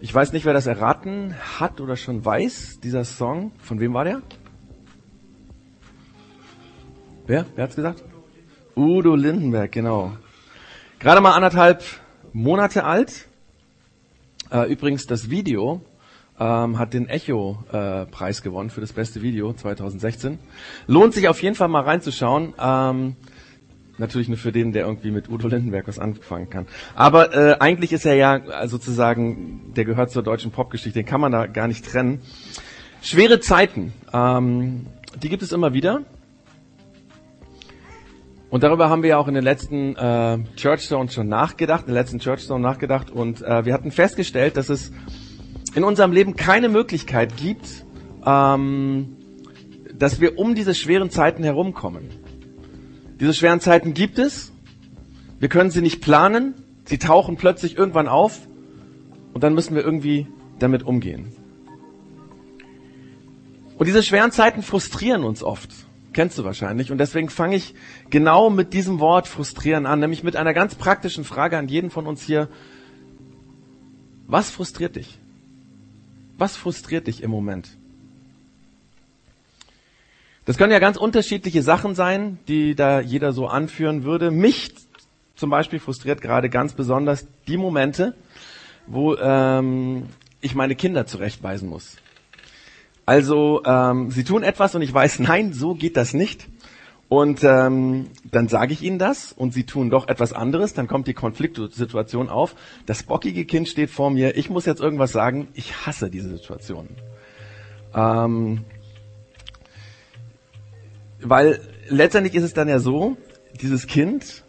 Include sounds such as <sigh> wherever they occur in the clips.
Ich weiß nicht, wer das erraten hat oder schon weiß, dieser Song. Von wem war der? Wer? Wer hat's gesagt? Udo Lindenberg, genau. Gerade mal anderthalb Monate alt. Äh, übrigens, das Video ähm, hat den Echo-Preis äh, gewonnen für das beste Video 2016. Lohnt sich auf jeden Fall mal reinzuschauen. Ähm, natürlich nur für den, der irgendwie mit Udo Lindenberg was anfangen kann. Aber äh, eigentlich ist er ja sozusagen, der gehört zur deutschen Popgeschichte, den kann man da gar nicht trennen. Schwere Zeiten, ähm, die gibt es immer wieder. Und darüber haben wir ja auch in den letzten äh, Churchstones schon nachgedacht, in den letzten Churchstone nachgedacht. Und äh, wir hatten festgestellt, dass es in unserem Leben keine Möglichkeit gibt, ähm, dass wir um diese schweren Zeiten herumkommen. Diese schweren Zeiten gibt es. Wir können sie nicht planen. Sie tauchen plötzlich irgendwann auf. Und dann müssen wir irgendwie damit umgehen. Und diese schweren Zeiten frustrieren uns oft. Kennst du wahrscheinlich. Und deswegen fange ich genau mit diesem Wort frustrieren an, nämlich mit einer ganz praktischen Frage an jeden von uns hier. Was frustriert dich? Was frustriert dich im Moment? Das können ja ganz unterschiedliche Sachen sein, die da jeder so anführen würde. Mich zum Beispiel frustriert gerade ganz besonders die Momente, wo ähm, ich meine Kinder zurechtweisen muss. Also ähm, sie tun etwas und ich weiß, <laughs> nein, so geht das nicht. Und ähm, dann sage ich ihnen das und sie tun doch etwas anderes, dann kommt die Konfliktsituation auf. Das bockige Kind steht vor mir, ich muss jetzt irgendwas sagen, ich hasse diese Situation. Ähm, weil letztendlich ist es dann ja so, dieses Kind,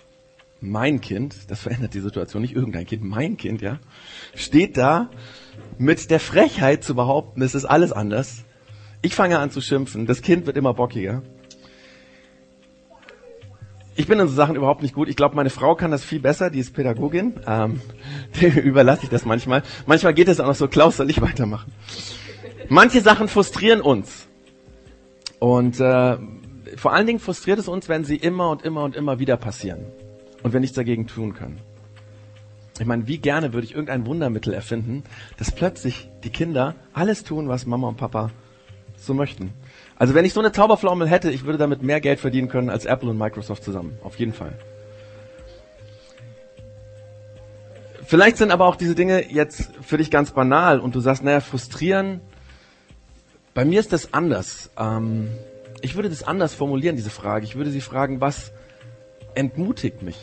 mein Kind, das verändert die Situation, nicht irgendein Kind, mein Kind, ja, steht da mit der Frechheit zu behaupten, es ist alles anders. Ich fange an zu schimpfen, das Kind wird immer bockiger. Ich bin in so Sachen überhaupt nicht gut. Ich glaube, meine Frau kann das viel besser, die ist Pädagogin. Ähm, <laughs> der überlasse ich das manchmal. Manchmal geht es auch noch so, Klaus, soll ich weitermachen? Manche Sachen frustrieren uns. Und äh, vor allen Dingen frustriert es uns, wenn sie immer und immer und immer wieder passieren. Und wir nichts dagegen tun können. Ich meine, wie gerne würde ich irgendein Wundermittel erfinden, dass plötzlich die Kinder alles tun, was Mama und Papa so möchten. Also wenn ich so eine Zauberflaumel hätte, ich würde damit mehr Geld verdienen können als Apple und Microsoft zusammen. Auf jeden Fall. Vielleicht sind aber auch diese Dinge jetzt für dich ganz banal und du sagst, naja, frustrieren. Bei mir ist das anders. Ähm, ich würde das anders formulieren, diese Frage. Ich würde sie fragen, was entmutigt mich?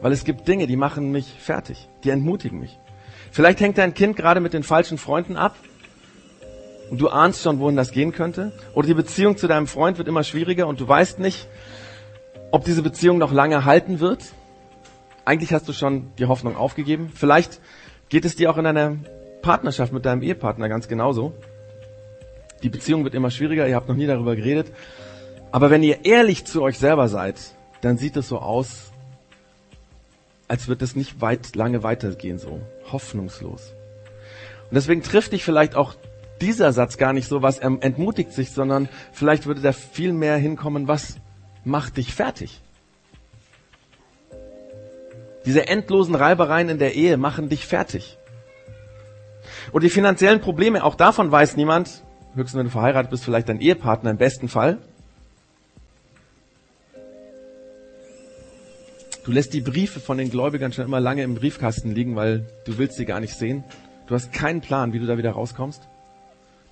Weil es gibt Dinge, die machen mich fertig. Die entmutigen mich. Vielleicht hängt dein Kind gerade mit den falschen Freunden ab und du ahnst schon, wohin das gehen könnte. Oder die Beziehung zu deinem Freund wird immer schwieriger und du weißt nicht, ob diese Beziehung noch lange halten wird. Eigentlich hast du schon die Hoffnung aufgegeben. Vielleicht geht es dir auch in deiner Partnerschaft mit deinem Ehepartner ganz genauso. Die Beziehung wird immer schwieriger, ihr habt noch nie darüber geredet. Aber wenn ihr ehrlich zu euch selber seid, dann sieht es so aus, als wird es nicht weit, lange weitergehen so. Hoffnungslos. Und deswegen trifft dich vielleicht auch dieser Satz gar nicht so, was entmutigt sich, sondern vielleicht würde da viel mehr hinkommen, was macht dich fertig? Diese endlosen Reibereien in der Ehe machen dich fertig. Und die finanziellen Probleme, auch davon weiß niemand, höchstens wenn du verheiratet bist, vielleicht dein Ehepartner im besten Fall. Du lässt die Briefe von den Gläubigern schon immer lange im Briefkasten liegen, weil du willst sie gar nicht sehen. Du hast keinen Plan, wie du da wieder rauskommst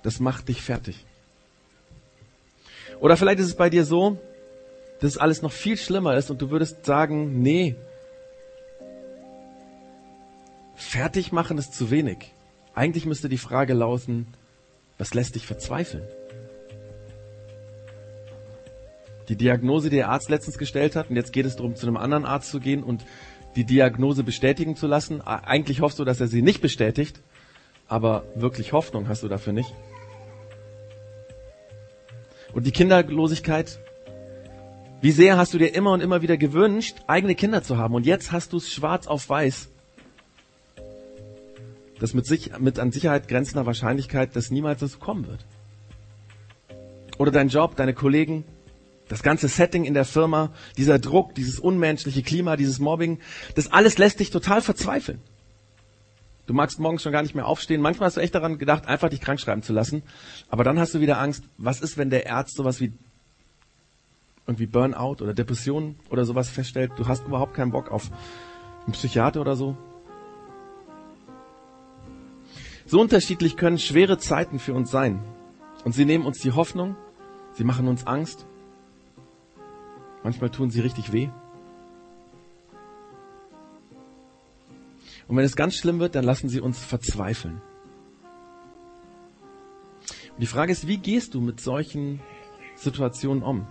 das macht dich fertig. Oder vielleicht ist es bei dir so, dass es alles noch viel schlimmer ist und du würdest sagen, nee, fertig machen ist zu wenig. Eigentlich müsste die Frage lauten, was lässt dich verzweifeln? Die Diagnose, die der Arzt letztens gestellt hat, und jetzt geht es darum, zu einem anderen Arzt zu gehen und die Diagnose bestätigen zu lassen. Eigentlich hoffst du, dass er sie nicht bestätigt, aber wirklich Hoffnung hast du dafür nicht. Und die Kinderlosigkeit, wie sehr hast du dir immer und immer wieder gewünscht, eigene Kinder zu haben und jetzt hast du es schwarz auf weiß. Das mit, sich, mit an Sicherheit grenzender Wahrscheinlichkeit, dass niemals dazu kommen wird. Oder dein Job, deine Kollegen, das ganze Setting in der Firma, dieser Druck, dieses unmenschliche Klima, dieses Mobbing, das alles lässt dich total verzweifeln. Du magst morgens schon gar nicht mehr aufstehen. Manchmal hast du echt daran gedacht, einfach dich krank schreiben zu lassen. Aber dann hast du wieder Angst, was ist, wenn der Arzt sowas wie irgendwie Burnout oder Depression oder sowas feststellt? Du hast überhaupt keinen Bock auf einen Psychiater oder so. So unterschiedlich können schwere Zeiten für uns sein. Und sie nehmen uns die Hoffnung, sie machen uns Angst. Manchmal tun sie richtig weh. Und wenn es ganz schlimm wird, dann lassen sie uns verzweifeln. Und die Frage ist, wie gehst du mit solchen Situationen um?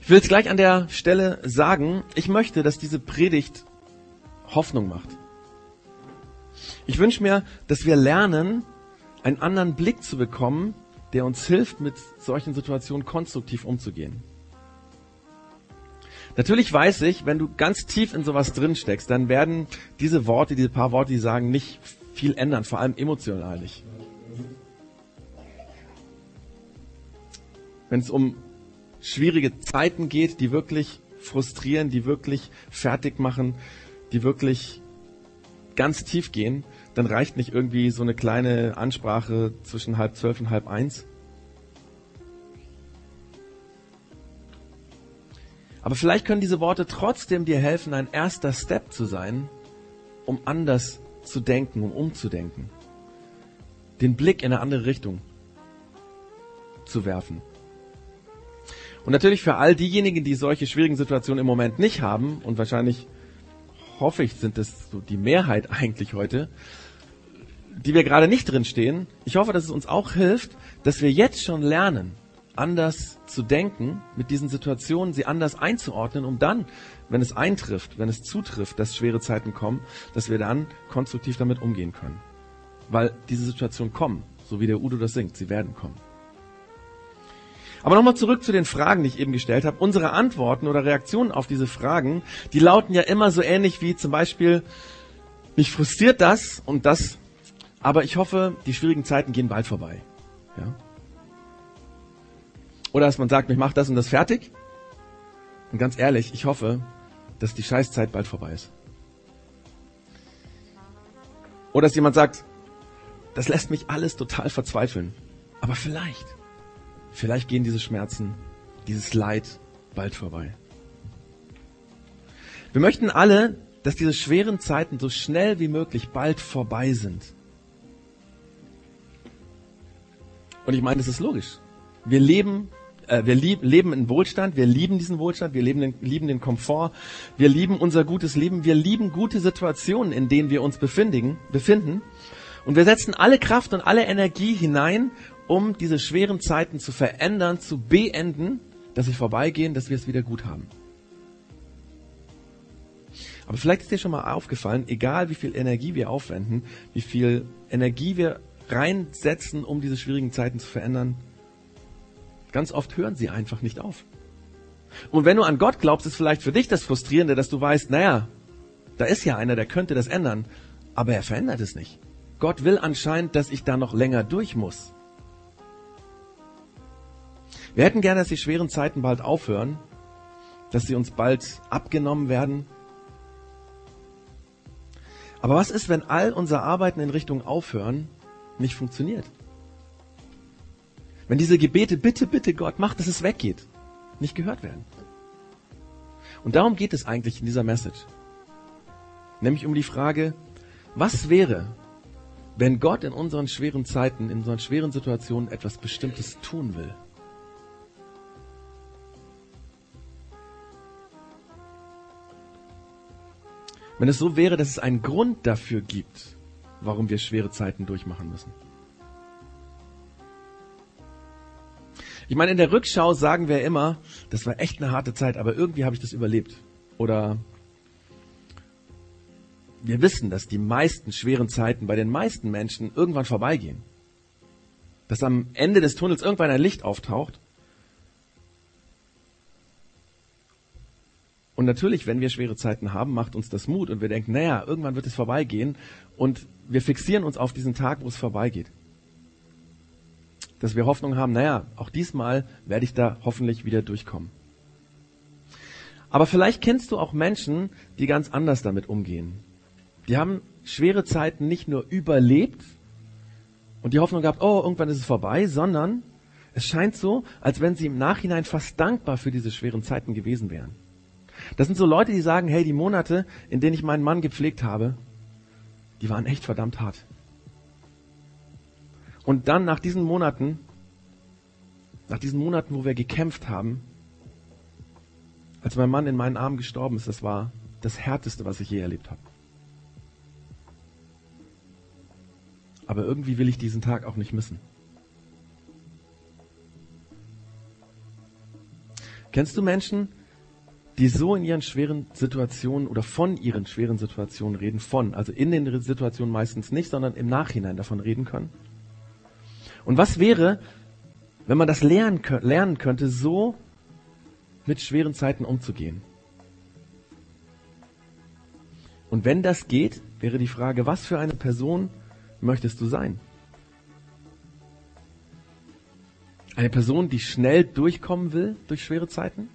Ich will jetzt gleich an der Stelle sagen, ich möchte, dass diese Predigt Hoffnung macht. Ich wünsche mir, dass wir lernen, einen anderen Blick zu bekommen, der uns hilft, mit solchen Situationen konstruktiv umzugehen. Natürlich weiß ich, wenn du ganz tief in sowas drin steckst, dann werden diese Worte, diese paar Worte, die sagen, nicht viel ändern, vor allem emotional nicht. Wenn es um schwierige Zeiten geht, die wirklich frustrieren, die wirklich fertig machen, die wirklich ganz tief gehen, dann reicht nicht irgendwie so eine kleine Ansprache zwischen halb zwölf und halb eins. Aber vielleicht können diese Worte trotzdem dir helfen, ein erster Step zu sein, um anders zu denken, um umzudenken. Den Blick in eine andere Richtung zu werfen. Und natürlich für all diejenigen, die solche schwierigen Situationen im Moment nicht haben, und wahrscheinlich hoffe ich, sind das so die Mehrheit <laughs> eigentlich heute, die wir gerade nicht drin stehen. Ich hoffe, dass es uns auch hilft, dass wir jetzt schon lernen, anders zu denken, mit diesen Situationen sie anders einzuordnen, um dann, wenn es eintrifft, wenn es zutrifft, dass schwere Zeiten kommen, dass wir dann konstruktiv damit umgehen können. Weil diese Situationen kommen, so wie der Udo das singt, sie werden kommen. Aber nochmal zurück zu den Fragen, die ich eben gestellt habe. Unsere Antworten oder Reaktionen auf diese Fragen, die lauten ja immer so ähnlich wie zum Beispiel, mich frustriert das und das, aber ich hoffe, die schwierigen Zeiten gehen bald vorbei. Ja? Oder dass man sagt, ich mache das und das fertig. Und ganz ehrlich, ich hoffe, dass die Scheißzeit bald vorbei ist. Oder dass jemand sagt, das lässt mich alles total verzweifeln. Aber vielleicht, vielleicht gehen diese Schmerzen, dieses Leid bald vorbei. Wir möchten alle, dass diese schweren Zeiten so schnell wie möglich bald vorbei sind. Und ich meine, das ist logisch. Wir leben äh, wir lieb, leben in Wohlstand, wir lieben diesen Wohlstand, wir lieben den, lieben den Komfort, wir lieben unser gutes Leben, wir lieben gute Situationen, in denen wir uns befinden, befinden. Und wir setzen alle Kraft und alle Energie hinein, um diese schweren Zeiten zu verändern, zu beenden, dass sie vorbeigehen, dass wir es wieder gut haben. Aber vielleicht ist dir schon mal aufgefallen, egal wie viel Energie wir aufwenden, wie viel Energie wir reinsetzen, um diese schwierigen Zeiten zu verändern, Ganz oft hören sie einfach nicht auf. Und wenn du an Gott glaubst, ist vielleicht für dich das Frustrierende, dass du weißt, naja, da ist ja einer, der könnte das ändern, aber er verändert es nicht. Gott will anscheinend, dass ich da noch länger durch muss. Wir hätten gerne, dass die schweren Zeiten bald aufhören, dass sie uns bald abgenommen werden. Aber was ist, wenn all unser Arbeiten in Richtung Aufhören nicht funktioniert? Wenn diese Gebete, bitte, bitte Gott, mach, dass es weggeht, nicht gehört werden. Und darum geht es eigentlich in dieser Message. Nämlich um die Frage, was wäre, wenn Gott in unseren schweren Zeiten, in unseren schweren Situationen etwas Bestimmtes tun will? Wenn es so wäre, dass es einen Grund dafür gibt, warum wir schwere Zeiten durchmachen müssen. Ich meine, in der Rückschau sagen wir immer, das war echt eine harte Zeit, aber irgendwie habe ich das überlebt. Oder wir wissen, dass die meisten schweren Zeiten bei den meisten Menschen irgendwann vorbeigehen. Dass am Ende des Tunnels irgendwann ein Licht auftaucht. Und natürlich, wenn wir schwere Zeiten haben, macht uns das Mut und wir denken, naja, irgendwann wird es vorbeigehen und wir fixieren uns auf diesen Tag, wo es vorbeigeht dass wir Hoffnung haben, naja, auch diesmal werde ich da hoffentlich wieder durchkommen. Aber vielleicht kennst du auch Menschen, die ganz anders damit umgehen. Die haben schwere Zeiten nicht nur überlebt und die Hoffnung gehabt, oh, irgendwann ist es vorbei, sondern es scheint so, als wenn sie im Nachhinein fast dankbar für diese schweren Zeiten gewesen wären. Das sind so Leute, die sagen, hey, die Monate, in denen ich meinen Mann gepflegt habe, die waren echt verdammt hart. Und dann nach diesen Monaten, nach diesen Monaten, wo wir gekämpft haben, als mein Mann in meinen Armen gestorben ist, das war das Härteste, was ich je erlebt habe. Aber irgendwie will ich diesen Tag auch nicht missen. Kennst du Menschen, die so in ihren schweren Situationen oder von ihren schweren Situationen reden, von, also in den Situationen meistens nicht, sondern im Nachhinein davon reden können? Und was wäre, wenn man das lernen, lernen könnte, so mit schweren Zeiten umzugehen? Und wenn das geht, wäre die Frage, was für eine Person möchtest du sein? Eine Person, die schnell durchkommen will durch schwere Zeiten?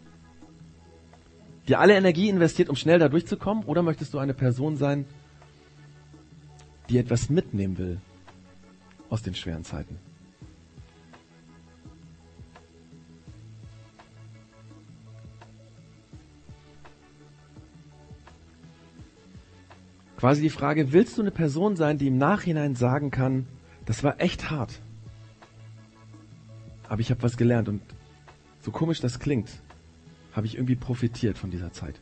Die alle Energie investiert, um schnell da durchzukommen? Oder möchtest du eine Person sein, die etwas mitnehmen will aus den schweren Zeiten? Quasi die Frage, willst du eine Person sein, die im Nachhinein sagen kann, das war echt hart, aber ich habe was gelernt und so komisch das klingt, habe ich irgendwie profitiert von dieser Zeit.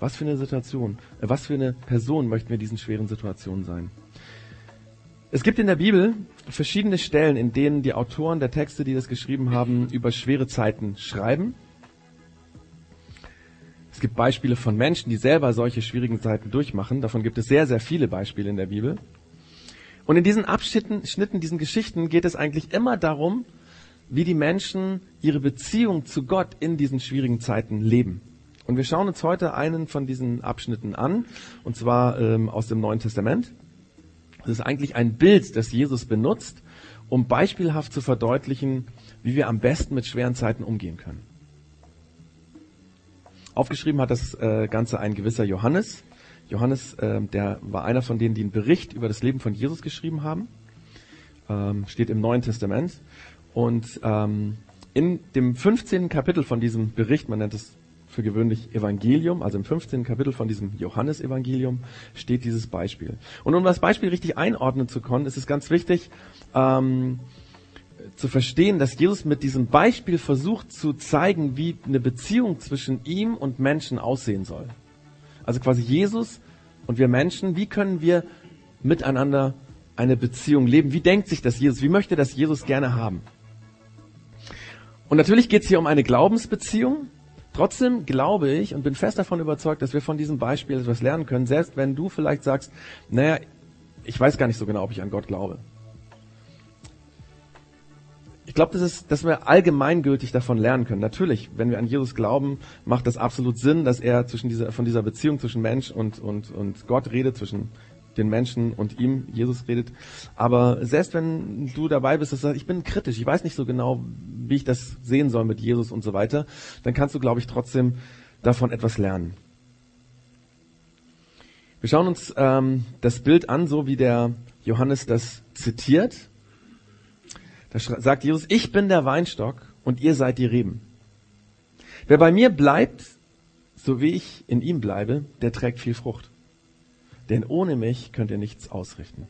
Was für eine Situation, äh, was für eine Person möchten wir diesen schweren Situationen sein? Es gibt in der Bibel verschiedene Stellen, in denen die Autoren der Texte, die das geschrieben haben, über schwere Zeiten schreiben es gibt Beispiele von Menschen, die selber solche schwierigen Zeiten durchmachen. Davon gibt es sehr, sehr viele Beispiele in der Bibel. Und in diesen Abschnitten, Schnitten, diesen Geschichten geht es eigentlich immer darum, wie die Menschen ihre Beziehung zu Gott in diesen schwierigen Zeiten leben. Und wir schauen uns heute einen von diesen Abschnitten an, und zwar ähm, aus dem Neuen Testament. Das ist eigentlich ein Bild, das Jesus benutzt, um beispielhaft zu verdeutlichen, wie wir am besten mit schweren Zeiten umgehen können. Aufgeschrieben hat das äh, Ganze ein gewisser Johannes. Johannes, äh, der war einer von denen, die einen Bericht über das Leben von Jesus geschrieben haben. Ähm, steht im Neuen Testament. Und ähm, in dem 15. Kapitel von diesem Bericht, man nennt es für gewöhnlich Evangelium, also im 15. Kapitel von diesem Johannesevangelium steht dieses Beispiel. Und um das Beispiel richtig einordnen zu können, ist es ganz wichtig, ähm, zu verstehen, dass Jesus mit diesem Beispiel versucht zu zeigen, wie eine Beziehung zwischen ihm und Menschen aussehen soll. Also quasi Jesus und wir Menschen, wie können wir miteinander eine Beziehung leben? Wie denkt sich das Jesus? Wie möchte das Jesus gerne haben? Und natürlich geht es hier um eine Glaubensbeziehung. Trotzdem glaube ich und bin fest davon überzeugt, dass wir von diesem Beispiel etwas lernen können, selbst wenn du vielleicht sagst, naja, ich weiß gar nicht so genau, ob ich an Gott glaube ich glaube, das dass wir allgemeingültig davon lernen können. Natürlich, wenn wir an Jesus glauben, macht das absolut Sinn, dass er zwischen dieser, von dieser Beziehung zwischen Mensch und, und, und Gott redet, zwischen den Menschen und ihm, Jesus redet. Aber selbst wenn du dabei bist, dass du sagst, ich bin kritisch, ich weiß nicht so genau, wie ich das sehen soll mit Jesus und so weiter, dann kannst du, glaube ich, trotzdem davon etwas lernen. Wir schauen uns ähm, das Bild an, so wie der Johannes das zitiert. Da sagt Jesus, ich bin der Weinstock und ihr seid die Reben. Wer bei mir bleibt, so wie ich in ihm bleibe, der trägt viel Frucht. Denn ohne mich könnt ihr nichts ausrichten.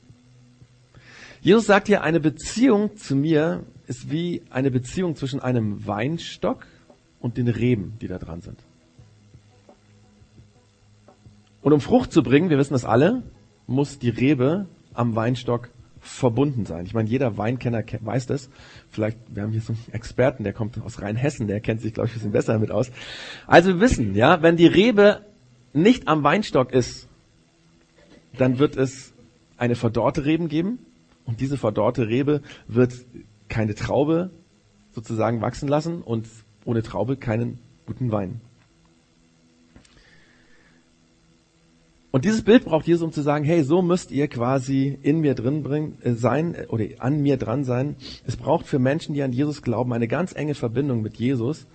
Jesus sagt hier, eine Beziehung zu mir ist wie eine Beziehung zwischen einem Weinstock und den Reben, die da dran sind. Und um Frucht zu bringen, wir wissen das alle, muss die Rebe am Weinstock verbunden sein. Ich meine, jeder Weinkenner weiß das. Vielleicht, wir haben hier so einen Experten, der kommt aus Rheinhessen, der kennt sich, glaube ich, ein bisschen besser damit aus. Also wir wissen, ja, wenn die Rebe nicht am Weinstock ist, dann wird es eine verdorrte Reben geben und diese verdorrte Rebe wird keine Traube sozusagen wachsen lassen und ohne Traube keinen guten Wein. Und dieses Bild braucht Jesus, um zu sagen, hey, so müsst ihr quasi in mir drin bringen, äh, sein äh, oder an mir dran sein. Es braucht für Menschen, die an Jesus glauben, eine ganz enge Verbindung mit Jesus.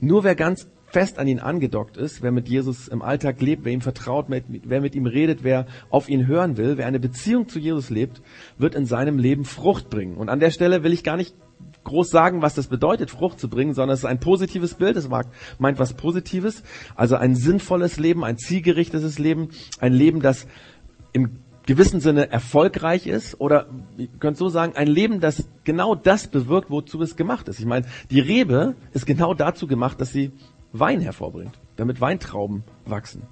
Nur wer ganz fest an ihn angedockt ist, wer mit Jesus im Alltag lebt, wer ihm vertraut, wer mit ihm redet, wer auf ihn hören will, wer eine Beziehung zu Jesus lebt, wird in seinem Leben Frucht bringen. Und an der Stelle will ich gar nicht groß sagen, was das bedeutet, Frucht zu bringen, sondern es ist ein positives Bild, es meint was Positives, also ein sinnvolles Leben, ein zielgerichtetes Leben, ein Leben, das im gewissen Sinne erfolgreich ist oder ihr könnt so sagen, ein Leben, das genau das bewirkt, wozu es gemacht ist. Ich meine, die Rebe ist genau dazu gemacht, dass sie Wein hervorbringt, damit Weintrauben wachsen.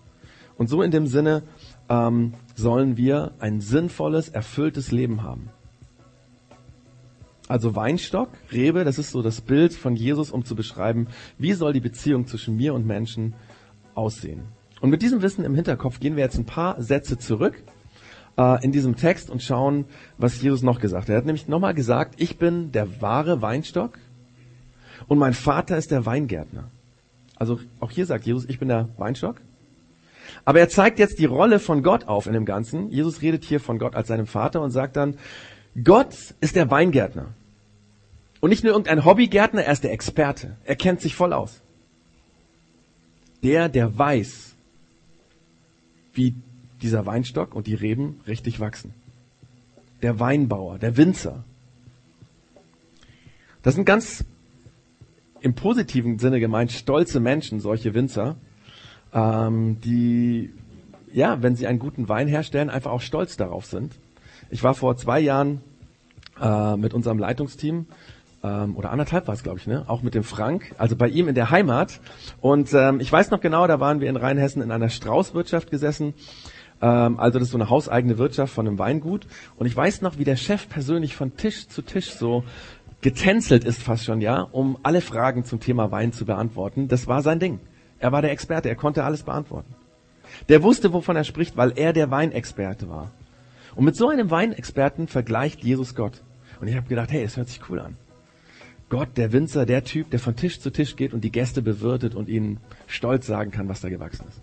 Und so in dem Sinne ähm, sollen wir ein sinnvolles, erfülltes Leben haben. Also Weinstock, Rebe, das ist so das Bild von Jesus, um zu beschreiben, wie soll die Beziehung zwischen mir und Menschen aussehen. Und mit diesem Wissen im Hinterkopf gehen wir jetzt ein paar Sätze zurück äh, in diesem Text und schauen, was Jesus noch gesagt hat. Er hat nämlich nochmal gesagt, ich bin der wahre Weinstock und mein Vater ist der Weingärtner. Also auch hier sagt Jesus, ich bin der Weinstock. Aber er zeigt jetzt die Rolle von Gott auf in dem Ganzen. Jesus redet hier von Gott als seinem Vater und sagt dann, Gott ist der Weingärtner. Und nicht nur irgendein Hobbygärtner, er ist der Experte. Er kennt sich voll aus. Der, der weiß, wie dieser Weinstock und die Reben richtig wachsen. Der Weinbauer, der Winzer. Das sind ganz im positiven Sinne gemeint stolze Menschen, solche Winzer, ähm, die, ja, wenn sie einen guten Wein herstellen, einfach auch stolz darauf sind. Ich war vor zwei Jahren äh, mit unserem Leitungsteam ähm, oder anderthalb war es, glaube ich, ne? Auch mit dem Frank, also bei ihm in der Heimat. Und ähm, ich weiß noch genau, da waren wir in Rheinhessen in einer Straußwirtschaft gesessen ähm, also das ist so eine hauseigene Wirtschaft von einem Weingut. Und ich weiß noch, wie der Chef persönlich von Tisch zu Tisch so getänzelt ist fast schon, ja, um alle Fragen zum Thema Wein zu beantworten. Das war sein Ding. Er war der Experte, er konnte alles beantworten. Der wusste, wovon er spricht, weil er der Weinexperte war. Und mit so einem Weinexperten vergleicht Jesus Gott. Und ich habe gedacht, hey, es hört sich cool an. Gott, der Winzer, der Typ, der von Tisch zu Tisch geht und die Gäste bewirtet und ihnen stolz sagen kann, was da gewachsen ist.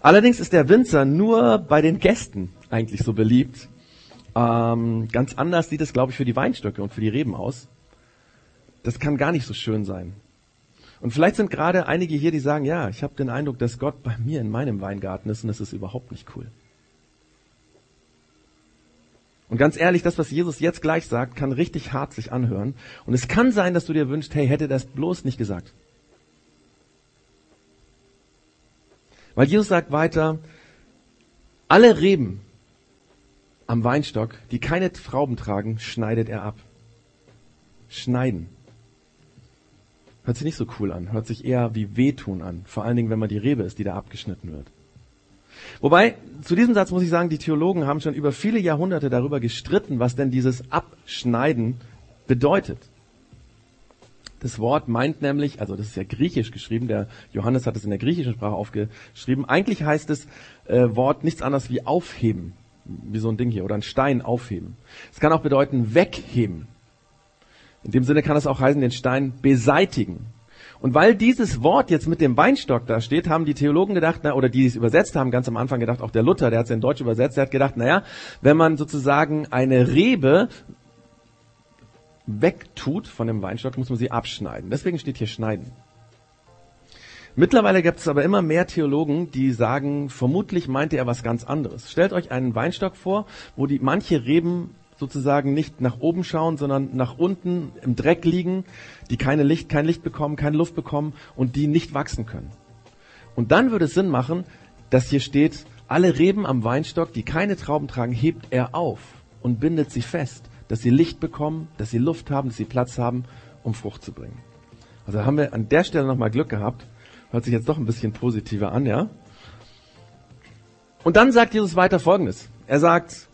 Allerdings ist der Winzer nur bei den Gästen eigentlich so beliebt. Ähm, ganz anders sieht es, glaube ich, für die Weinstöcke und für die Reben aus. Das kann gar nicht so schön sein. Und vielleicht sind gerade einige hier, die sagen, ja, ich habe den Eindruck, dass Gott bei mir in meinem Weingarten ist und das ist überhaupt nicht cool. Und ganz ehrlich, das, was Jesus jetzt gleich sagt, kann richtig hart sich anhören. Und es kann sein, dass du dir wünschst, hey, hätte das bloß nicht gesagt. Weil Jesus sagt weiter, alle Reben am Weinstock, die keine Trauben tragen, schneidet er ab. Schneiden. Hört sich nicht so cool an, hört sich eher wie wehtun an. Vor allen Dingen, wenn man die Rebe ist, die da abgeschnitten wird. Wobei, zu diesem Satz muss ich sagen, die Theologen haben schon über viele Jahrhunderte darüber gestritten, was denn dieses Abschneiden bedeutet. Das Wort meint nämlich, also das ist ja griechisch geschrieben, der Johannes hat es in der griechischen Sprache aufgeschrieben. Eigentlich heißt das äh, Wort nichts anderes wie aufheben, wie so ein Ding hier, oder ein Stein aufheben. Es kann auch bedeuten wegheben. In dem Sinne kann es auch heißen, den Stein beseitigen. Und weil dieses Wort jetzt mit dem Weinstock da steht, haben die Theologen gedacht, na, oder die es übersetzt haben, ganz am Anfang gedacht, auch der Luther, der hat es in Deutsch übersetzt, der hat gedacht, naja, wenn man sozusagen eine Rebe wegtut von dem Weinstock, muss man sie abschneiden. Deswegen steht hier schneiden. Mittlerweile gibt es aber immer mehr Theologen, die sagen, vermutlich meinte er was ganz anderes. Stellt euch einen Weinstock vor, wo die manche Reben sozusagen nicht nach oben schauen, sondern nach unten im Dreck liegen, die keine Licht, kein Licht bekommen, keine Luft bekommen und die nicht wachsen können. Und dann würde es Sinn machen, dass hier steht, alle Reben am Weinstock, die keine Trauben tragen, hebt er auf und bindet sie fest dass sie Licht bekommen, dass sie Luft haben, dass sie Platz haben, um Frucht zu bringen. Also haben wir an der Stelle nochmal Glück gehabt. Hört sich jetzt doch ein bisschen positiver an, ja? Und dann sagt Jesus weiter Folgendes. Er sagt,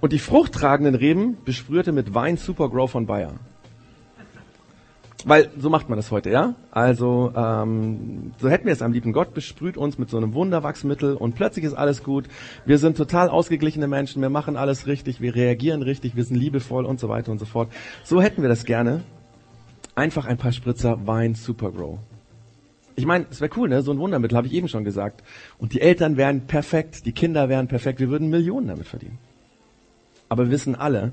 und die fruchttragenden Reben besprühte mit Wein Supergrow von Bayer. Weil so macht man das heute, ja? Also ähm, so hätten wir es am lieben Gott besprüht uns mit so einem Wunderwachsmittel und plötzlich ist alles gut. Wir sind total ausgeglichene Menschen, wir machen alles richtig, wir reagieren richtig, wir sind liebevoll und so weiter und so fort. So hätten wir das gerne. Einfach ein paar Spritzer Wein Supergrow. Ich meine, es wäre cool, ne? So ein Wundermittel, habe ich eben schon gesagt. Und die Eltern wären perfekt, die Kinder wären perfekt, wir würden Millionen damit verdienen. Aber wir wissen alle,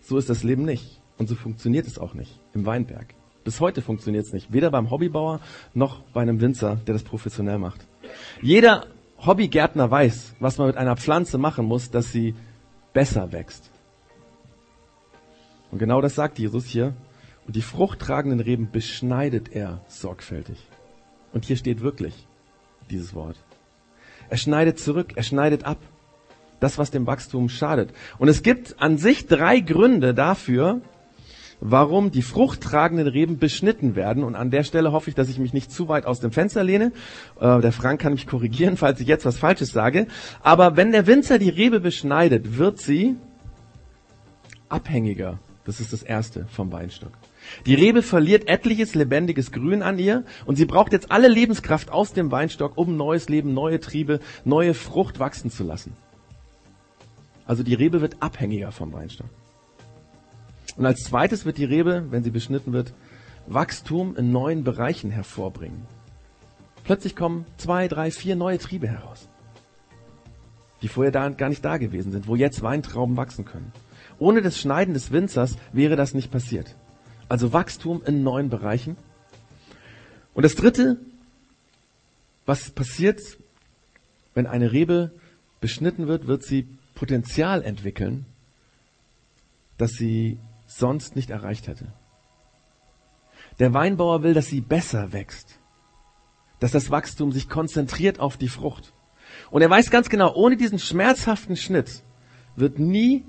so ist das Leben nicht. Und so funktioniert es auch nicht im Weinberg. Bis heute funktioniert es nicht. Weder beim Hobbybauer noch bei einem Winzer, der das professionell macht. Jeder Hobbygärtner weiß, was man mit einer Pflanze machen muss, dass sie besser wächst. Und genau das sagt Jesus hier. Und die fruchttragenden Reben beschneidet er sorgfältig. Und hier steht wirklich dieses Wort. Er schneidet zurück, er schneidet ab. Das, was dem Wachstum schadet. Und es gibt an sich drei Gründe dafür, warum die fruchttragenden Reben beschnitten werden. Und an der Stelle hoffe ich, dass ich mich nicht zu weit aus dem Fenster lehne. Äh, der Frank kann mich korrigieren, <laughs> falls ich jetzt was Falsches sage. Aber wenn der Winzer die Rebe beschneidet, wird sie abhängiger. Das ist das Erste vom Weinstock. Die Rebe verliert etliches lebendiges Grün an ihr und sie braucht jetzt alle Lebenskraft aus dem Weinstock, um neues Leben, neue Triebe, neue Frucht wachsen zu lassen. Also die Rebe wird abhängiger vom Weinstock. Und als zweites wird die Rebe, wenn sie beschnitten wird, Wachstum in neuen Bereichen hervorbringen. Plötzlich kommen zwei, drei, vier neue Triebe heraus, die vorher da, gar nicht da gewesen sind, wo jetzt Weintrauben wachsen können. Ohne das Schneiden des Winzers wäre das nicht passiert. Also Wachstum in neuen Bereichen. Und das Dritte, was passiert, wenn eine Rebe beschnitten wird, wird sie Potenzial entwickeln, das sie sonst nicht erreicht hätte. Der Weinbauer will, dass sie besser wächst, dass das Wachstum sich konzentriert auf die Frucht. Und er weiß ganz genau, ohne diesen schmerzhaften Schnitt wird nie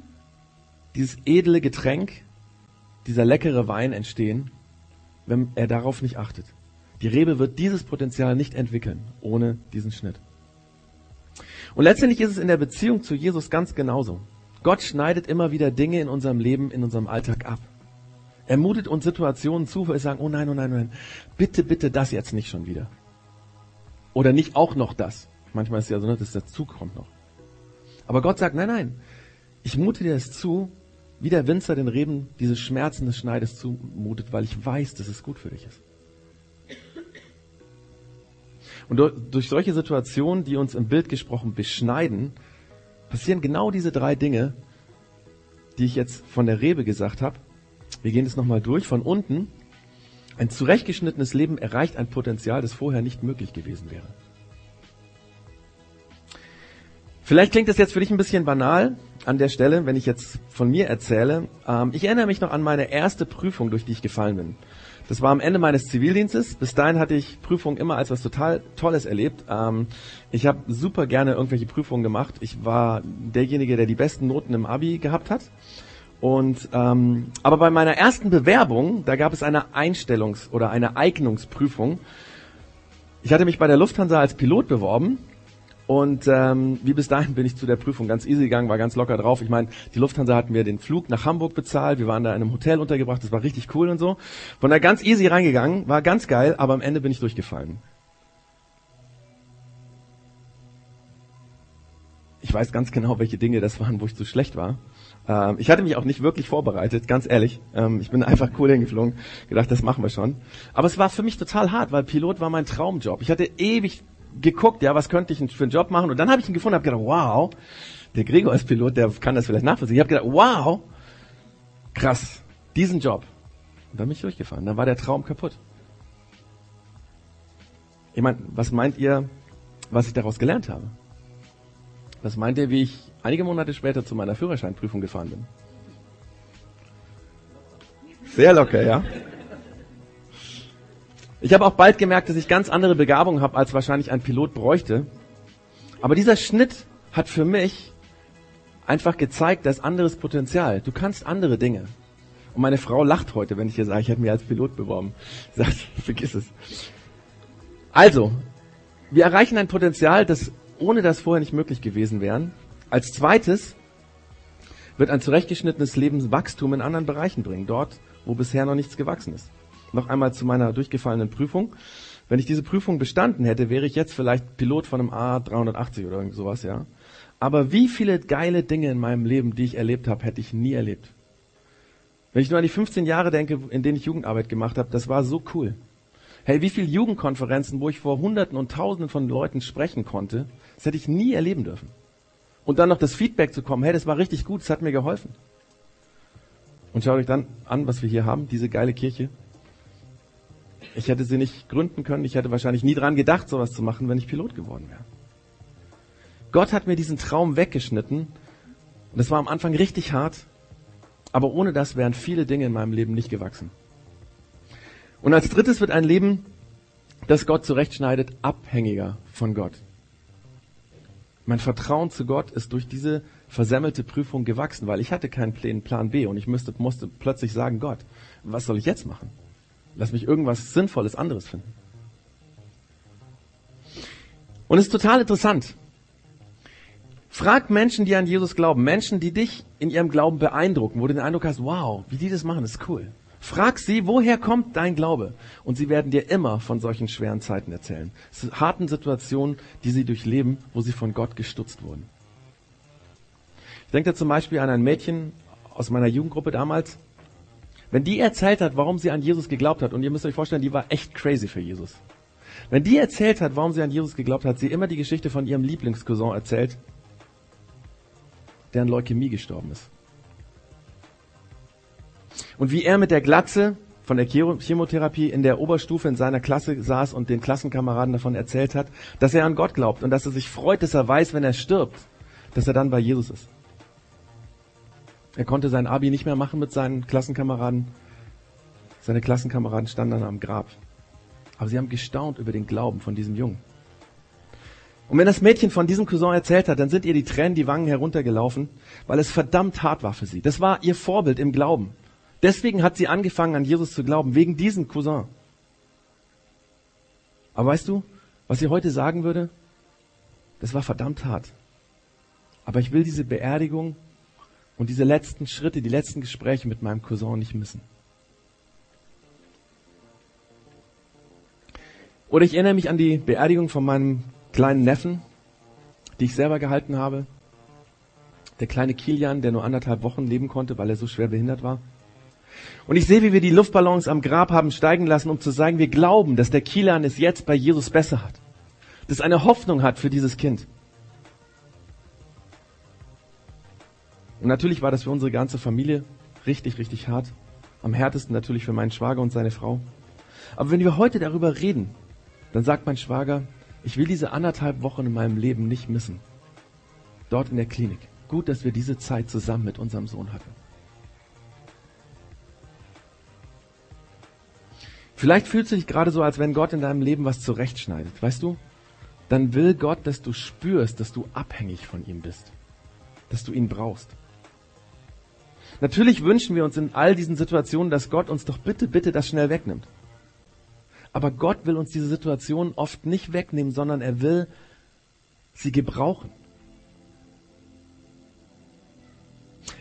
dieses edle Getränk, dieser leckere Wein entstehen, wenn er darauf nicht achtet. Die Rebe wird dieses Potenzial nicht entwickeln ohne diesen Schnitt. Und letztendlich ist es in der Beziehung zu Jesus ganz genauso. Gott schneidet immer wieder Dinge in unserem Leben, in unserem Alltag ab. Er mutet uns Situationen zu, wo wir sagen, oh nein, oh nein, oh nein, bitte, bitte das jetzt nicht schon wieder. Oder nicht auch noch das. Manchmal ist es ja so, dass dazu kommt noch. Aber Gott sagt, nein, nein, ich mute dir das zu, wie der Winzer den Reben diese Schmerzen des Schneides zumutet, weil ich weiß, dass es gut für dich ist. Und durch solche Situationen, die uns im Bild gesprochen beschneiden, passieren genau diese drei Dinge, die ich jetzt von der Rebe gesagt habe. Wir gehen es nochmal durch. Von unten, ein zurechtgeschnittenes Leben erreicht ein Potenzial, das vorher nicht möglich gewesen wäre. Vielleicht klingt das jetzt für dich ein bisschen banal an der Stelle, wenn ich jetzt von mir erzähle. Ähm, ich erinnere mich noch an meine erste Prüfung, durch die ich gefallen bin. Das war am Ende meines Zivildienstes. Bis dahin hatte ich Prüfungen immer als was total Tolles erlebt. Ähm, ich habe super gerne irgendwelche Prüfungen gemacht. Ich war derjenige, der die besten Noten im Abi gehabt hat. Und ähm, aber bei meiner ersten Bewerbung, da gab es eine Einstellungs- oder eine Eignungsprüfung. Ich hatte mich bei der Lufthansa als Pilot beworben und ähm, wie bis dahin bin ich zu der Prüfung ganz easy gegangen, war ganz locker drauf. Ich meine, die Lufthansa hat mir den Flug nach Hamburg bezahlt, wir waren da in einem Hotel untergebracht, das war richtig cool und so. Von da ganz easy reingegangen, war ganz geil, aber am Ende bin ich durchgefallen. Ich weiß ganz genau, welche Dinge das waren, wo ich zu schlecht war. Ähm, ich hatte mich auch nicht wirklich vorbereitet, ganz ehrlich. Ähm, ich bin einfach cool hingeflogen, gedacht, das machen wir schon. Aber es war für mich total hart, weil Pilot war mein Traumjob. Ich hatte ewig geguckt, ja, was könnte ich für einen Job machen? Und dann habe ich ihn gefunden, habe gedacht, wow, der Gregor ist Pilot, der kann das vielleicht nachvollziehen. Ich habe gedacht, wow, krass, diesen Job. Und dann bin ich durchgefahren. Dann war der Traum kaputt. Ich meine, was meint ihr, was ich daraus gelernt habe? Was meint ihr, wie ich einige Monate später zu meiner Führerscheinprüfung gefahren bin? Sehr locker, ja. Ich habe auch bald gemerkt, dass ich ganz andere Begabungen habe, als wahrscheinlich ein Pilot bräuchte. Aber dieser Schnitt hat für mich einfach gezeigt, da ist anderes Potenzial. Du kannst andere Dinge. Und meine Frau lacht heute, wenn ich ihr sage, ich hätte mich als Pilot beworben. <laughs> Sie sagt, vergiss es. Also, wir erreichen ein Potenzial, das ohne das vorher nicht möglich gewesen wäre. Als zweites wird ein zurechtgeschnittenes Leben Wachstum in anderen Bereichen bringen, dort, wo bisher noch nichts gewachsen ist noch einmal zu meiner durchgefallenen Prüfung. Wenn ich diese Prüfung bestanden hätte, wäre ich jetzt vielleicht Pilot von einem A380 oder irgend sowas, ja. Aber wie viele geile Dinge in meinem Leben, die ich erlebt habe, hätte ich nie erlebt. Wenn ich nur an die 15 Jahre denke, in denen ich Jugendarbeit gemacht habe, das war so cool. Hey, wie viele Jugendkonferenzen, wo ich vor Hunderten und Tausenden von Leuten sprechen konnte, das hätte ich nie erleben dürfen. Und dann noch das Feedback zu kommen, hey, das war richtig gut, das hat mir geholfen. Und schaut euch dann an, was wir hier haben, diese geile Kirche. Ich hätte sie nicht gründen können. Ich hätte wahrscheinlich nie dran gedacht, sowas zu machen, wenn ich Pilot geworden wäre. Gott hat mir diesen Traum weggeschnitten. Und es war am Anfang richtig hart. Aber ohne das wären viele Dinge in meinem Leben nicht gewachsen. Und als drittes wird ein Leben, das Gott zurechtschneidet, abhängiger von Gott. Mein Vertrauen zu Gott ist durch diese versemmelte Prüfung gewachsen, weil ich hatte keinen Plan B und ich müsste, musste plötzlich sagen, Gott, was soll ich jetzt machen? Lass mich irgendwas Sinnvolles anderes finden. Und es ist total interessant. Frag Menschen, die an Jesus glauben, Menschen, die dich in ihrem Glauben beeindrucken, wo du den Eindruck hast, wow, wie die das machen, ist cool. Frag sie, woher kommt dein Glaube? Und sie werden dir immer von solchen schweren Zeiten erzählen. Harten Situationen, die sie durchleben, wo sie von Gott gestutzt wurden. Ich denke da zum Beispiel an ein Mädchen aus meiner Jugendgruppe damals. Wenn die erzählt hat, warum sie an Jesus geglaubt hat, und ihr müsst euch vorstellen, die war echt crazy für Jesus. Wenn die erzählt hat, warum sie an Jesus geglaubt hat, sie immer die Geschichte von ihrem Lieblingscousin erzählt, der an Leukämie gestorben ist. Und wie er mit der Glatze von der Chemotherapie in der Oberstufe in seiner Klasse saß und den Klassenkameraden davon erzählt hat, dass er an Gott glaubt und dass er sich freut, dass er weiß, wenn er stirbt, dass er dann bei Jesus ist. Er konnte sein Abi nicht mehr machen mit seinen Klassenkameraden. Seine Klassenkameraden standen dann am Grab. Aber sie haben gestaunt über den Glauben von diesem Jungen. Und wenn das Mädchen von diesem Cousin erzählt hat, dann sind ihr die Tränen die Wangen heruntergelaufen, weil es verdammt hart war für sie. Das war ihr Vorbild im Glauben. Deswegen hat sie angefangen, an Jesus zu glauben, wegen diesem Cousin. Aber weißt du, was sie heute sagen würde? Das war verdammt hart. Aber ich will diese Beerdigung und diese letzten Schritte, die letzten Gespräche mit meinem Cousin nicht missen. Oder ich erinnere mich an die Beerdigung von meinem kleinen Neffen, die ich selber gehalten habe. Der kleine Kilian, der nur anderthalb Wochen leben konnte, weil er so schwer behindert war. Und ich sehe, wie wir die Luftballons am Grab haben steigen lassen, um zu sagen, wir glauben, dass der Kilian es jetzt bei Jesus besser hat. Dass eine Hoffnung hat für dieses Kind. Und natürlich war das für unsere ganze Familie richtig, richtig hart. Am härtesten natürlich für meinen Schwager und seine Frau. Aber wenn wir heute darüber reden, dann sagt mein Schwager, ich will diese anderthalb Wochen in meinem Leben nicht missen. Dort in der Klinik. Gut, dass wir diese Zeit zusammen mit unserem Sohn hatten. Vielleicht fühlst du dich gerade so, als wenn Gott in deinem Leben was zurechtschneidet. Weißt du? Dann will Gott, dass du spürst, dass du abhängig von ihm bist. Dass du ihn brauchst. Natürlich wünschen wir uns in all diesen Situationen, dass Gott uns doch bitte, bitte das schnell wegnimmt. Aber Gott will uns diese Situation oft nicht wegnehmen, sondern er will sie gebrauchen.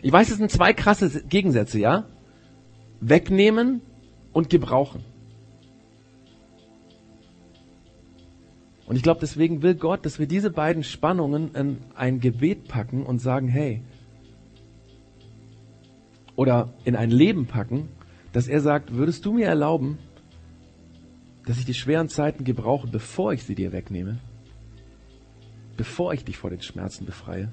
Ich weiß, es sind zwei krasse Gegensätze, ja? Wegnehmen und gebrauchen. Und ich glaube, deswegen will Gott, dass wir diese beiden Spannungen in ein Gebet packen und sagen, hey, oder in ein Leben packen, dass er sagt, würdest du mir erlauben, dass ich die schweren Zeiten gebrauche, bevor ich sie dir wegnehme? Bevor ich dich vor den Schmerzen befreie?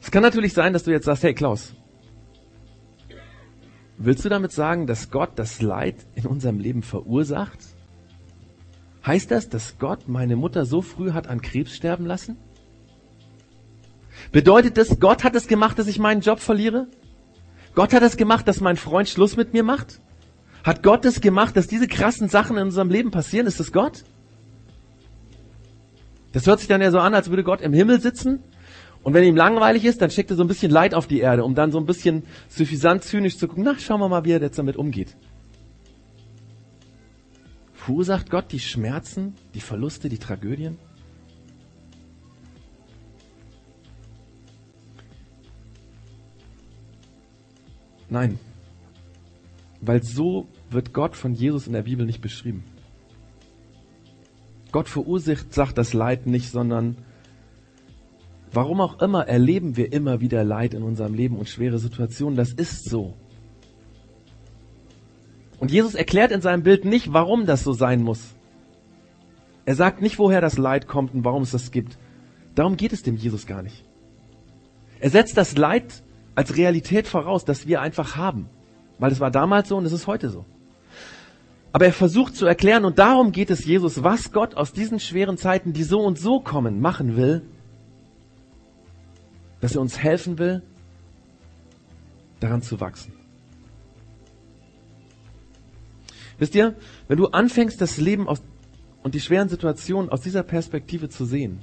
Es kann natürlich sein, dass du jetzt sagst, hey Klaus, willst du damit sagen, dass Gott das Leid in unserem Leben verursacht? Heißt das, dass Gott meine Mutter so früh hat an Krebs sterben lassen? Bedeutet das, Gott hat es gemacht, dass ich meinen Job verliere? Gott hat es gemacht, dass mein Freund Schluss mit mir macht? Hat Gott es gemacht, dass diese krassen Sachen in unserem Leben passieren? Ist das Gott? Das hört sich dann ja so an, als würde Gott im Himmel sitzen und wenn ihm langweilig ist, dann schickt er so ein bisschen Leid auf die Erde, um dann so ein bisschen suffisant zynisch zu gucken, na, schauen wir mal, wie er jetzt damit umgeht. Verursacht Gott die Schmerzen, die Verluste, die Tragödien? Nein, weil so wird Gott von Jesus in der Bibel nicht beschrieben. Gott verursacht sagt das Leid nicht, sondern warum auch immer erleben wir immer wieder Leid in unserem Leben und schwere Situationen. Das ist so. Und Jesus erklärt in seinem Bild nicht, warum das so sein muss. Er sagt nicht, woher das Leid kommt und warum es das gibt. Darum geht es dem Jesus gar nicht. Er setzt das Leid als Realität voraus, das wir einfach haben. Weil es war damals so und es ist heute so. Aber er versucht zu erklären, und darum geht es Jesus, was Gott aus diesen schweren Zeiten, die so und so kommen, machen will, dass er uns helfen will, daran zu wachsen. Wisst ihr, wenn du anfängst, das Leben aus, und die schweren Situationen aus dieser Perspektive zu sehen,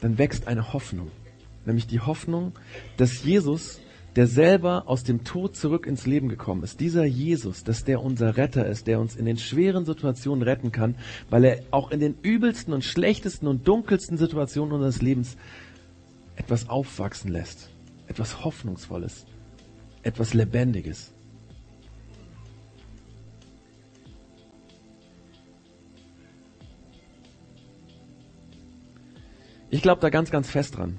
dann wächst eine Hoffnung. Nämlich die Hoffnung, dass Jesus, der selber aus dem Tod zurück ins Leben gekommen ist, dieser Jesus, dass der unser Retter ist, der uns in den schweren Situationen retten kann, weil er auch in den übelsten und schlechtesten und dunkelsten Situationen unseres Lebens etwas aufwachsen lässt. Etwas Hoffnungsvolles. Etwas Lebendiges. Ich glaube da ganz, ganz fest dran.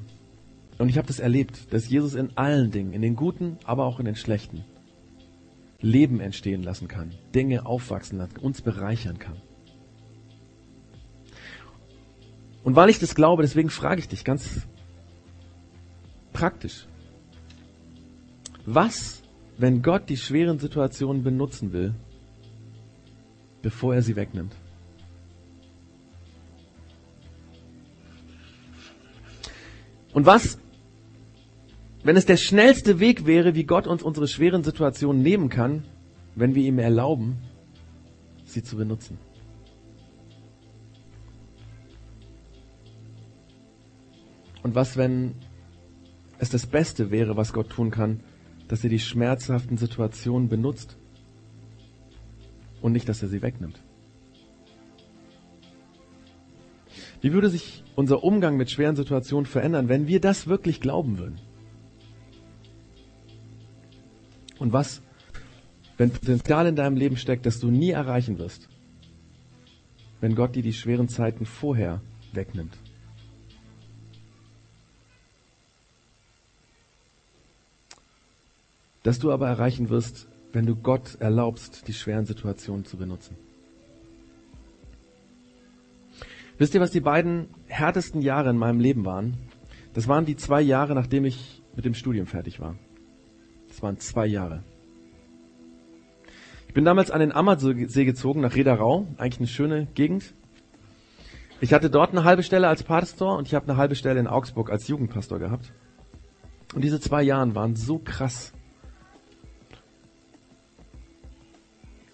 Und ich habe das erlebt, dass Jesus in allen Dingen, in den guten, aber auch in den schlechten, Leben entstehen lassen kann, Dinge aufwachsen lassen, uns bereichern kann. Und weil ich das glaube, deswegen frage ich dich ganz praktisch. Was, wenn Gott die schweren Situationen benutzen will, bevor er sie wegnimmt? Und was, wenn es der schnellste Weg wäre, wie Gott uns unsere schweren Situationen nehmen kann, wenn wir ihm erlauben, sie zu benutzen? Und was, wenn es das Beste wäre, was Gott tun kann, dass er die schmerzhaften Situationen benutzt und nicht, dass er sie wegnimmt? Wie würde sich unser Umgang mit schweren Situationen verändern, wenn wir das wirklich glauben würden? Und was, wenn Potenzial in deinem Leben steckt, das du nie erreichen wirst, wenn Gott dir die schweren Zeiten vorher wegnimmt? Das du aber erreichen wirst, wenn du Gott erlaubst, die schweren Situationen zu benutzen. Wisst ihr, was die beiden härtesten Jahre in meinem Leben waren? Das waren die zwei Jahre, nachdem ich mit dem Studium fertig war. Das waren zwei Jahre. Ich bin damals an den Ammersee gezogen, nach Rederau, eigentlich eine schöne Gegend. Ich hatte dort eine halbe Stelle als Pastor und ich habe eine halbe Stelle in Augsburg als Jugendpastor gehabt. Und diese zwei Jahre waren so krass.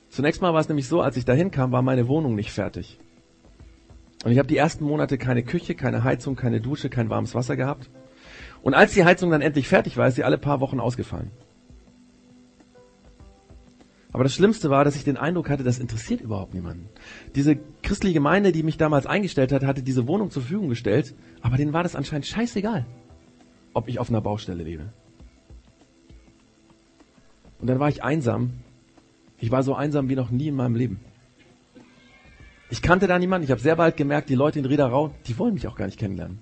Zunächst mal war es nämlich so, als ich dahin kam, war meine Wohnung nicht fertig. Und ich habe die ersten Monate keine Küche, keine Heizung, keine Dusche, kein warmes Wasser gehabt. Und als die Heizung dann endlich fertig war, ist sie alle paar Wochen ausgefallen. Aber das Schlimmste war, dass ich den Eindruck hatte, das interessiert überhaupt niemanden. Diese christliche Gemeinde, die mich damals eingestellt hat, hatte diese Wohnung zur Verfügung gestellt, aber denen war das anscheinend scheißegal, ob ich auf einer Baustelle lebe. Und dann war ich einsam. Ich war so einsam wie noch nie in meinem Leben. Ich kannte da niemanden. Ich habe sehr bald gemerkt, die Leute in Riederau, die wollen mich auch gar nicht kennenlernen.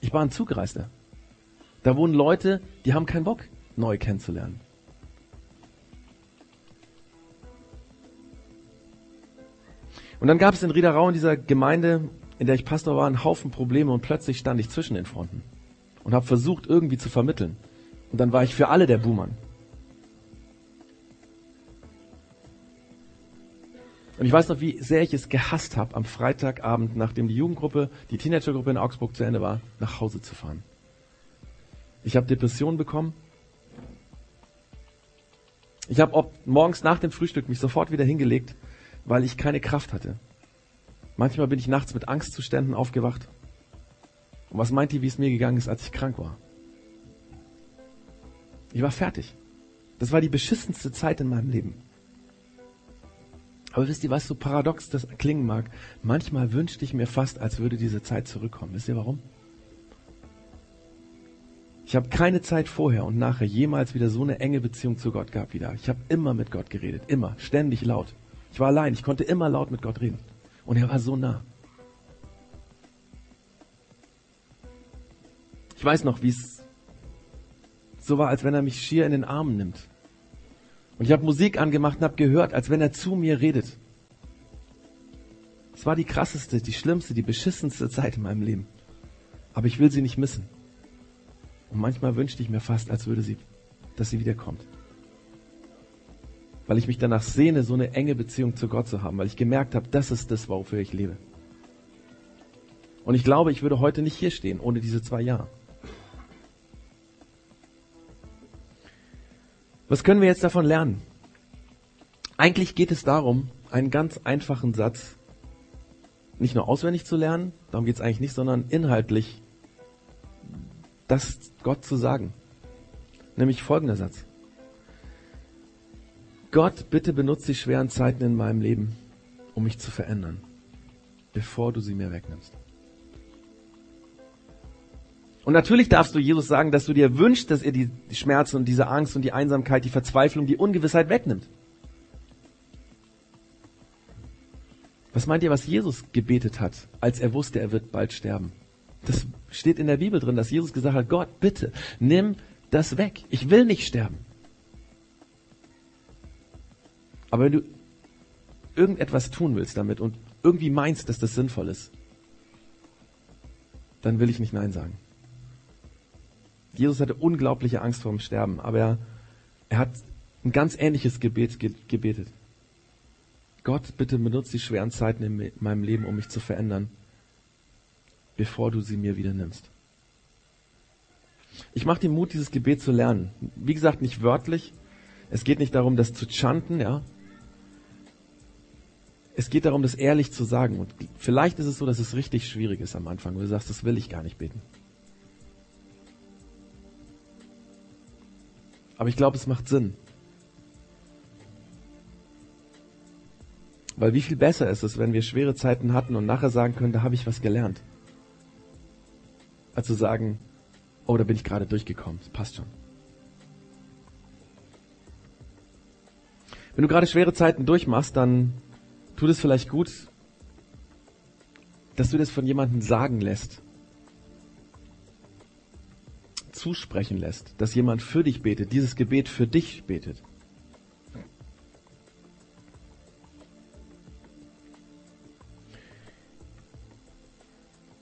Ich war ein Zugreister. Da wohnen Leute, die haben keinen Bock, neu kennenzulernen. Und dann gab es in Riederau in dieser Gemeinde, in der ich Pastor war, einen Haufen Probleme und plötzlich stand ich zwischen den Fronten und habe versucht, irgendwie zu vermitteln. Und dann war ich für alle der Buhmann. Und ich weiß noch, wie sehr ich es gehasst habe, am Freitagabend, nachdem die Jugendgruppe, die Teenagergruppe in Augsburg zu Ende war, nach Hause zu fahren. Ich habe Depressionen bekommen. Ich habe morgens nach dem Frühstück mich sofort wieder hingelegt, weil ich keine Kraft hatte. Manchmal bin ich nachts mit Angstzuständen aufgewacht. Und was meint ihr, wie es mir gegangen ist, als ich krank war? Ich war fertig. Das war die beschissenste Zeit in meinem Leben. Aber wisst ihr, was so paradox das klingen mag? Manchmal wünschte ich mir fast, als würde diese Zeit zurückkommen. Wisst ihr warum? Ich habe keine Zeit vorher und nachher jemals wieder so eine enge Beziehung zu Gott gehabt wieder. Ich habe immer mit Gott geredet, immer, ständig laut. Ich war allein, ich konnte immer laut mit Gott reden. Und er war so nah. Ich weiß noch, wie es so war, als wenn er mich schier in den Armen nimmt. Und ich habe Musik angemacht und habe gehört, als wenn er zu mir redet. Es war die krasseste, die schlimmste, die beschissenste Zeit in meinem Leben. Aber ich will sie nicht missen. Und manchmal wünschte ich mir fast, als würde sie, dass sie wiederkommt. weil ich mich danach sehne, so eine enge Beziehung zu Gott zu haben, weil ich gemerkt habe, das ist das, wofür ich lebe. Und ich glaube, ich würde heute nicht hier stehen ohne diese zwei Jahre. Was können wir jetzt davon lernen? Eigentlich geht es darum, einen ganz einfachen Satz nicht nur auswendig zu lernen, darum geht es eigentlich nicht, sondern inhaltlich das Gott zu sagen. Nämlich folgender Satz. Gott, bitte benutze die schweren Zeiten in meinem Leben, um mich zu verändern, bevor du sie mir wegnimmst. Und natürlich darfst du Jesus sagen, dass du dir wünschst, dass er die Schmerzen und diese Angst und die Einsamkeit, die Verzweiflung, die Ungewissheit wegnimmt. Was meint ihr, was Jesus gebetet hat, als er wusste, er wird bald sterben? Das steht in der Bibel drin, dass Jesus gesagt hat, Gott, bitte, nimm das weg. Ich will nicht sterben. Aber wenn du irgendetwas tun willst damit und irgendwie meinst, dass das sinnvoll ist, dann will ich nicht Nein sagen. Jesus hatte unglaubliche Angst vor dem Sterben, aber er, er hat ein ganz ähnliches Gebet gebetet. Gott, bitte benutze die schweren Zeiten in meinem Leben, um mich zu verändern, bevor du sie mir wieder nimmst. Ich mache den Mut, dieses Gebet zu lernen. Wie gesagt, nicht wörtlich. Es geht nicht darum, das zu chanten, ja. Es geht darum, das ehrlich zu sagen. Und vielleicht ist es so, dass es richtig schwierig ist am Anfang, wo du sagst, das will ich gar nicht beten. Aber ich glaube, es macht Sinn. Weil wie viel besser ist es, wenn wir schwere Zeiten hatten und nachher sagen können, da habe ich was gelernt. Als zu sagen, oh, da bin ich gerade durchgekommen, das passt schon. Wenn du gerade schwere Zeiten durchmachst, dann tut es vielleicht gut, dass du das von jemandem sagen lässt zusprechen lässt, dass jemand für dich betet, dieses Gebet für dich betet.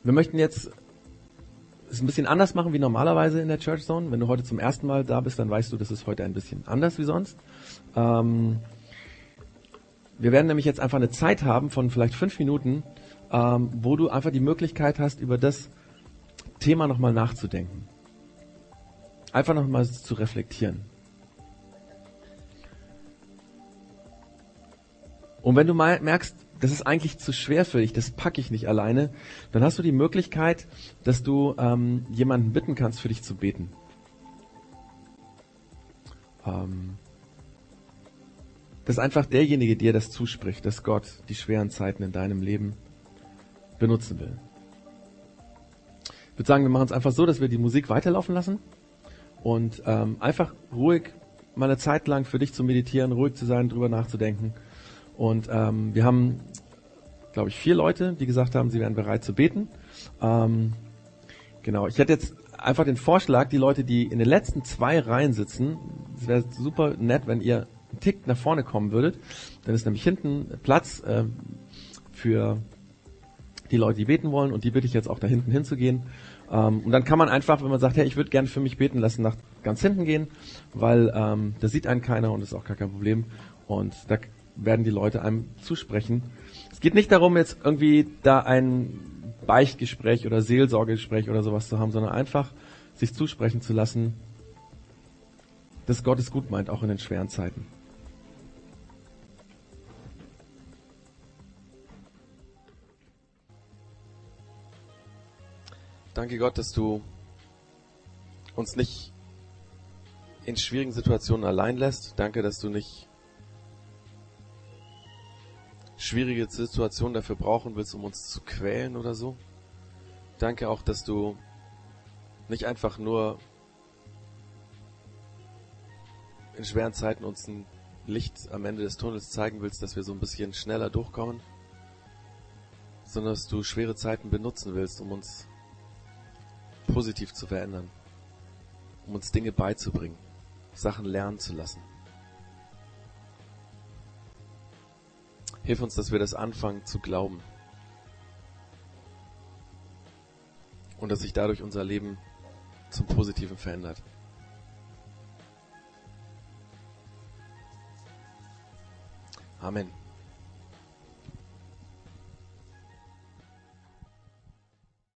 Wir möchten jetzt es ein bisschen anders machen wie normalerweise in der Church Zone. Wenn du heute zum ersten Mal da bist, dann weißt du, das ist heute ein bisschen anders wie sonst. Ähm, wir werden nämlich jetzt einfach eine Zeit haben von vielleicht fünf Minuten, ähm, wo du einfach die Möglichkeit hast, über das Thema nochmal nachzudenken. Einfach nochmal zu reflektieren. Und wenn du mal merkst, das ist eigentlich zu schwer für dich, das packe ich nicht alleine, dann hast du die Möglichkeit, dass du ähm, jemanden bitten kannst, für dich zu beten. Ähm, dass einfach derjenige dir das zuspricht, dass Gott die schweren Zeiten in deinem Leben benutzen will. Ich würde sagen, wir machen es einfach so, dass wir die Musik weiterlaufen lassen und ähm, einfach ruhig mal eine Zeit lang für dich zu meditieren, ruhig zu sein, drüber nachzudenken. Und ähm, wir haben, glaube ich, vier Leute, die gesagt haben, sie wären bereit zu beten. Ähm, genau, ich hätte jetzt einfach den Vorschlag, die Leute, die in den letzten zwei Reihen sitzen, es wäre super nett, wenn ihr einen Tick nach vorne kommen würdet. Dann ist nämlich hinten Platz äh, für die Leute, die beten wollen. Und die bitte ich jetzt auch da hinten hinzugehen. Ähm, und dann kann man einfach, wenn man sagt, hey, ich würde gerne für mich beten lassen, nach ganz hinten gehen, weil ähm, da sieht einen keiner und ist auch gar kein Problem. Und da werden die Leute einem zusprechen. Es geht nicht darum, jetzt irgendwie da ein Beichtgespräch oder Seelsorgegespräch oder sowas zu haben, sondern einfach sich zusprechen zu lassen, dass Gott es gut meint, auch in den schweren Zeiten. Danke Gott, dass du uns nicht in schwierigen Situationen allein lässt. Danke, dass du nicht schwierige Situationen dafür brauchen willst, um uns zu quälen oder so. Danke auch, dass du nicht einfach nur in schweren Zeiten uns ein Licht am Ende des Tunnels zeigen willst, dass wir so ein bisschen schneller durchkommen, sondern dass du schwere Zeiten benutzen willst, um uns positiv zu verändern, um uns Dinge beizubringen, Sachen lernen zu lassen. Hilf uns, dass wir das anfangen zu glauben und dass sich dadurch unser Leben zum Positiven verändert. Amen.